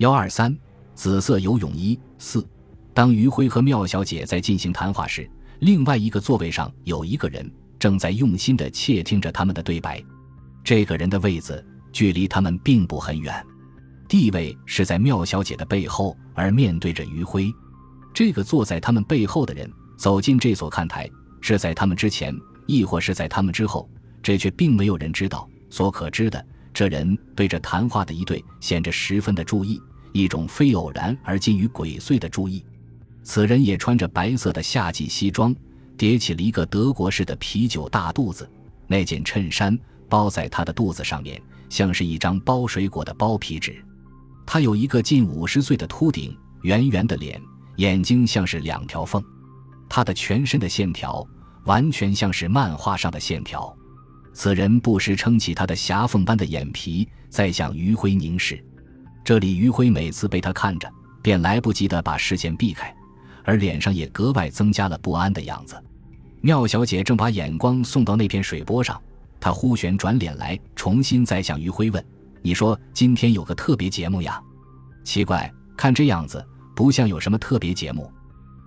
幺二三，紫色游泳衣。四，当余辉和妙小姐在进行谈话时，另外一个座位上有一个人正在用心的窃听着他们的对白。这个人的位子距离他们并不很远，地位是在妙小姐的背后，而面对着余辉。这个坐在他们背后的人走进这所看台，是在他们之前，亦或是在他们之后，这却并没有人知道。所可知的，这人对着谈话的一对显着十分的注意，一种非偶然而近于鬼祟的注意。此人也穿着白色的夏季西装，叠起了一个德国式的啤酒大肚子，那件衬衫包在他的肚子上面，像是一张包水果的包皮纸。他有一个近五十岁的秃顶，圆圆的脸。眼睛像是两条缝，他的全身的线条完全像是漫画上的线条。此人不时撑起他的狭缝般的眼皮，在向余晖凝视。这里余辉每次被他看着，便来不及的把视线避开，而脸上也格外增加了不安的样子。妙小姐正把眼光送到那片水波上，她忽旋转脸来，重新再向余辉问：“你说今天有个特别节目呀？奇怪，看这样子。”不像有什么特别节目，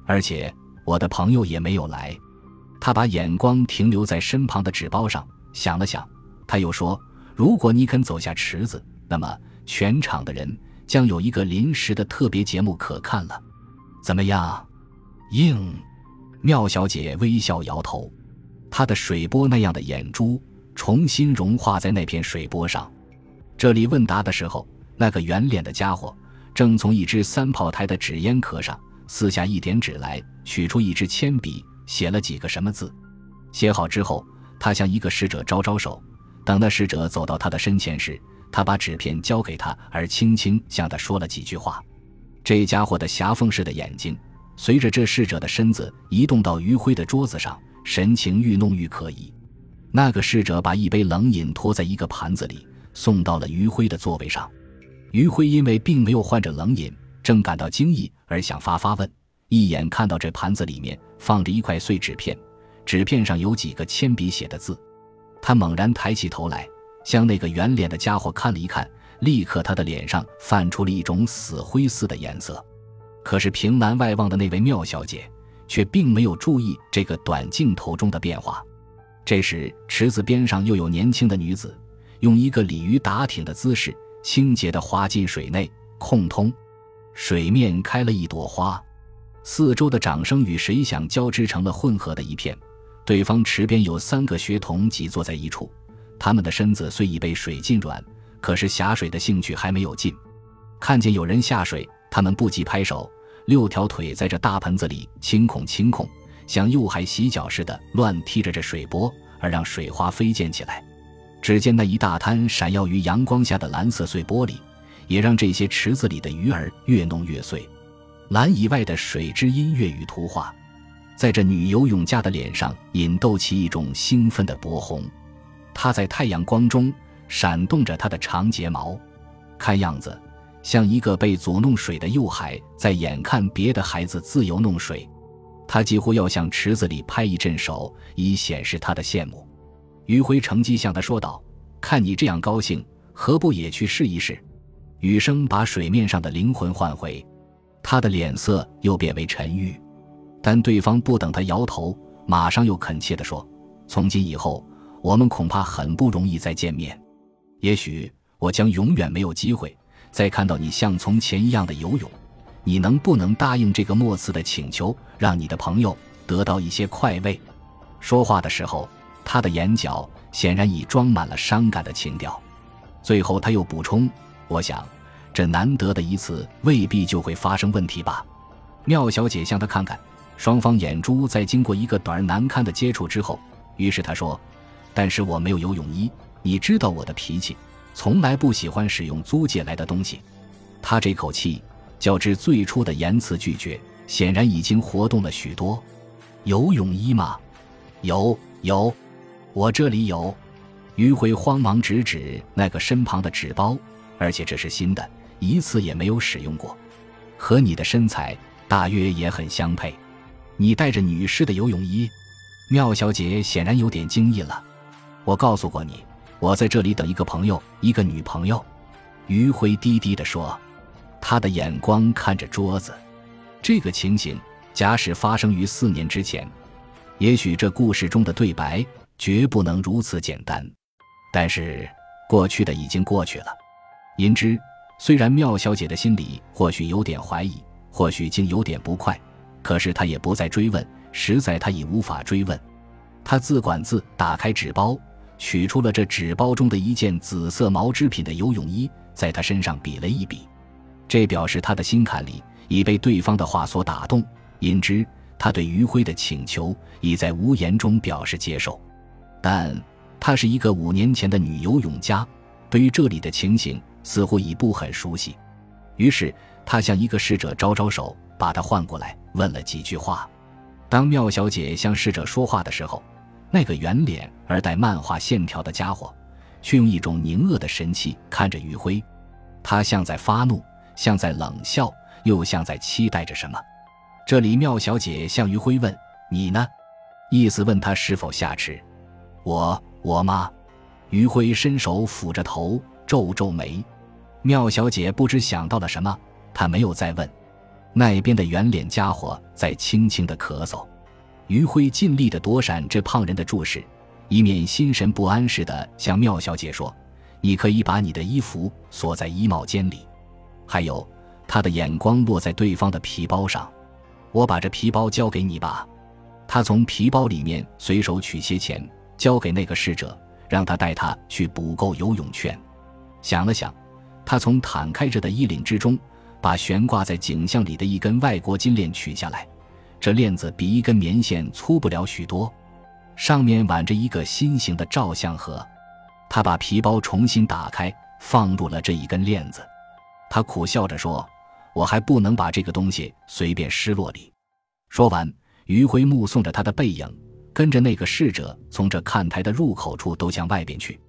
而且我的朋友也没有来。他把眼光停留在身旁的纸包上，想了想，他又说：“如果你肯走下池子，那么全场的人将有一个临时的特别节目可看了。怎么样？”应妙小姐微笑摇头，她的水波那样的眼珠重新融化在那片水波上。这里问答的时候，那个圆脸的家伙。正从一只三炮台的纸烟壳上撕下一点纸来，取出一支铅笔，写了几个什么字。写好之后，他向一个使者招招手。等那使者走到他的身前时，他把纸片交给他，而轻轻向他说了几句话。这家伙的狭缝似的眼睛，随着这侍者的身子移动到余晖的桌子上，神情愈弄愈可疑。那个侍者把一杯冷饮托在一个盘子里，送到了余晖的座位上。余晖因为并没有换着冷饮，正感到惊异，而想发发问。一眼看到这盘子里面放着一块碎纸片，纸片上有几个铅笔写的字。他猛然抬起头来，向那个圆脸的家伙看了一看，立刻他的脸上泛出了一种死灰似的颜色。可是凭栏外望的那位妙小姐却并没有注意这个短镜头中的变化。这时池子边上又有年轻的女子，用一个鲤鱼打挺的姿势。清洁地滑进水内，空通，水面开了一朵花，四周的掌声与水响交织成了混合的一片。对方池边有三个学童挤坐在一处，他们的身子虽已被水浸软，可是下水的兴趣还没有尽。看见有人下水，他们不及拍手，六条腿在这大盆子里轻孔轻孔，像幼孩洗脚似的乱踢着这水波，而让水花飞溅起来。只见那一大滩闪耀于阳光下的蓝色碎玻璃，也让这些池子里的鱼儿越弄越碎。蓝以外的水之音乐与图画，在这女游泳家的脸上引逗起一种兴奋的薄红。他在太阳光中闪动着他的长睫毛，看样子像一个被左弄水的幼孩在眼看别的孩子自由弄水。他几乎要向池子里拍一阵手，以显示他的羡慕。余辉乘机向他说道：“看你这样高兴，何不也去试一试？”雨声把水面上的灵魂唤回，他的脸色又变为沉郁。但对方不等他摇头，马上又恳切地说：“从今以后，我们恐怕很不容易再见面。也许我将永远没有机会再看到你像从前一样的游泳。你能不能答应这个莫次的请求，让你的朋友得到一些快慰？”说话的时候。他的眼角显然已装满了伤感的情调，最后他又补充：“我想，这难得的一次未必就会发生问题吧。”妙小姐向他看看，双方眼珠在经过一个短而难堪的接触之后，于是她说：“但是我没有游泳衣，你知道我的脾气，从来不喜欢使用租借来的东西。”他这口气，较之最初的言辞拒绝，显然已经活动了许多。游泳衣吗？有，有。我这里有，余回慌忙指指那个身旁的纸包，而且这是新的，一次也没有使用过，和你的身材大约也很相配。你带着女士的游泳衣，妙小姐显然有点惊异了。我告诉过你，我在这里等一个朋友，一个女朋友。余辉低低地说：“他的眼光看着桌子。这个情形，假使发生于四年之前，也许这故事中的对白绝不能如此简单。但是，过去的已经过去了。银之，虽然妙小姐的心里或许有点怀疑，或许竟有点不快，可是她也不再追问。实在，她已无法追问。她自管自打开纸包，取出了这纸包中的一件紫色毛织品的游泳衣，在他身上比了一比，这表示他的心坎里。已被对方的话所打动，因之，他对余辉的请求已在无言中表示接受。但他是一个五年前的女游泳家，对于这里的情形似乎已不很熟悉。于是他向一个侍者招招手，把他唤过来，问了几句话。当妙小姐向侍者说话的时候，那个圆脸而带漫画线条的家伙，却用一种凝恶的神气看着余辉，他像在发怒，像在冷笑。又像在期待着什么。这里，妙小姐向余辉问：“你呢？”意思问他是否下池。我，我吗？余辉伸手抚着头，皱皱眉。妙小姐不知想到了什么，她没有再问。那边的圆脸家伙在轻轻的咳嗽。余辉尽力的躲闪这胖人的注视，以免心神不安似的向妙小姐说：“你可以把你的衣服锁在衣帽间里，还有。”他的眼光落在对方的皮包上，我把这皮包交给你吧。他从皮包里面随手取些钱，交给那个侍者，让他带他去补购游泳券。想了想，他从摊开着的衣领之中，把悬挂在颈项里的一根外国金链取下来。这链子比一根棉线粗不了许多，上面挽着一个心形的照相盒。他把皮包重新打开，放入了这一根链子。他苦笑着说。我还不能把这个东西随便失落里。说完，余晖目送着他的背影，跟着那个侍者从这看台的入口处都向外边去。